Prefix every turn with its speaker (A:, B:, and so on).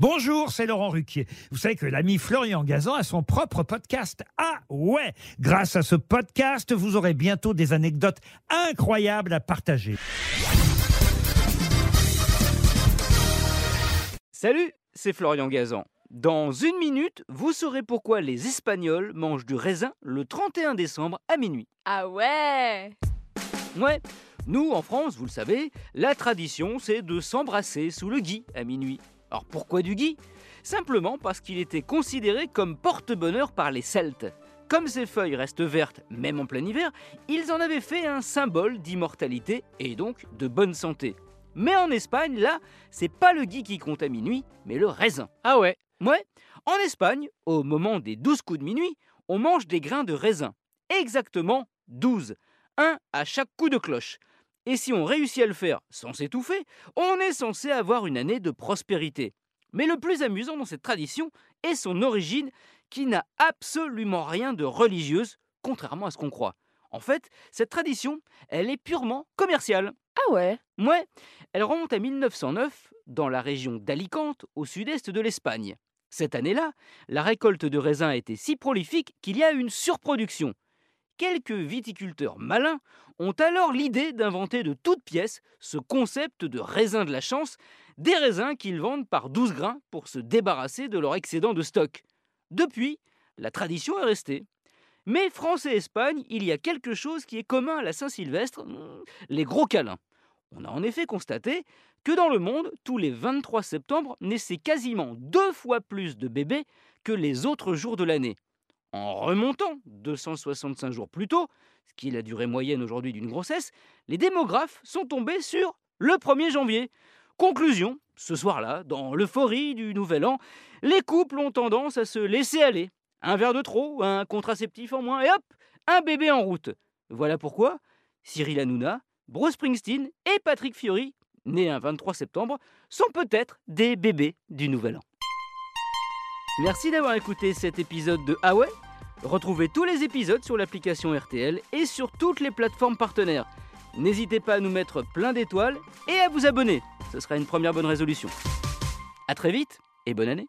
A: Bonjour, c'est Laurent Ruquier. Vous savez que l'ami Florian Gazan a son propre podcast. Ah ouais Grâce à ce podcast, vous aurez bientôt des anecdotes incroyables à partager.
B: Salut, c'est Florian Gazan. Dans une minute, vous saurez pourquoi les Espagnols mangent du raisin le 31 décembre à minuit.
C: Ah ouais
B: Ouais, nous en France, vous le savez, la tradition c'est de s'embrasser sous le gui à minuit. Alors pourquoi du gui? Simplement parce qu'il était considéré comme porte-bonheur par les Celtes. Comme ces feuilles restent vertes même en plein hiver, ils en avaient fait un symbole d'immortalité et donc de bonne santé. Mais en Espagne, là, c'est pas le gui qui compte à minuit, mais le raisin.
D: Ah ouais
B: Ouais, en Espagne, au moment des 12 coups de minuit, on mange des grains de raisin. Exactement 12. Un à chaque coup de cloche. Et si on réussit à le faire sans s'étouffer, on est censé avoir une année de prospérité. Mais le plus amusant dans cette tradition est son origine qui n'a absolument rien de religieuse, contrairement à ce qu'on croit. En fait, cette tradition, elle est purement commerciale.
C: Ah ouais?
B: Ouais, elle remonte à 1909 dans la région d'Alicante, au sud-est de l'Espagne. Cette année-là, la récolte de raisins a été si prolifique qu'il y a une surproduction. Quelques viticulteurs malins ont alors l'idée d'inventer de toutes pièces ce concept de raisin de la chance, des raisins qu'ils vendent par 12 grains pour se débarrasser de leur excédent de stock. Depuis, la tradition est restée. Mais France et Espagne, il y a quelque chose qui est commun à la Saint-Sylvestre, hmm, les gros câlins. On a en effet constaté que dans le monde, tous les 23 septembre naissaient quasiment deux fois plus de bébés que les autres jours de l'année. En remontant 265 jours plus tôt, ce qui est la durée moyenne aujourd'hui d'une grossesse, les démographes sont tombés sur le 1er janvier. Conclusion, ce soir-là, dans l'euphorie du nouvel an, les couples ont tendance à se laisser aller. Un verre de trop, un contraceptif en moins, et hop, un bébé en route. Voilà pourquoi Cyril Hanouna, Bruce Springsteen et Patrick Fiori, nés un 23 septembre, sont peut-être des bébés du nouvel an. Merci d'avoir écouté cet épisode de Ah Retrouvez tous les épisodes sur l'application RTL et sur toutes les plateformes partenaires. N'hésitez pas à nous mettre plein d'étoiles et à vous abonner. Ce sera une première bonne résolution. A très vite et bonne année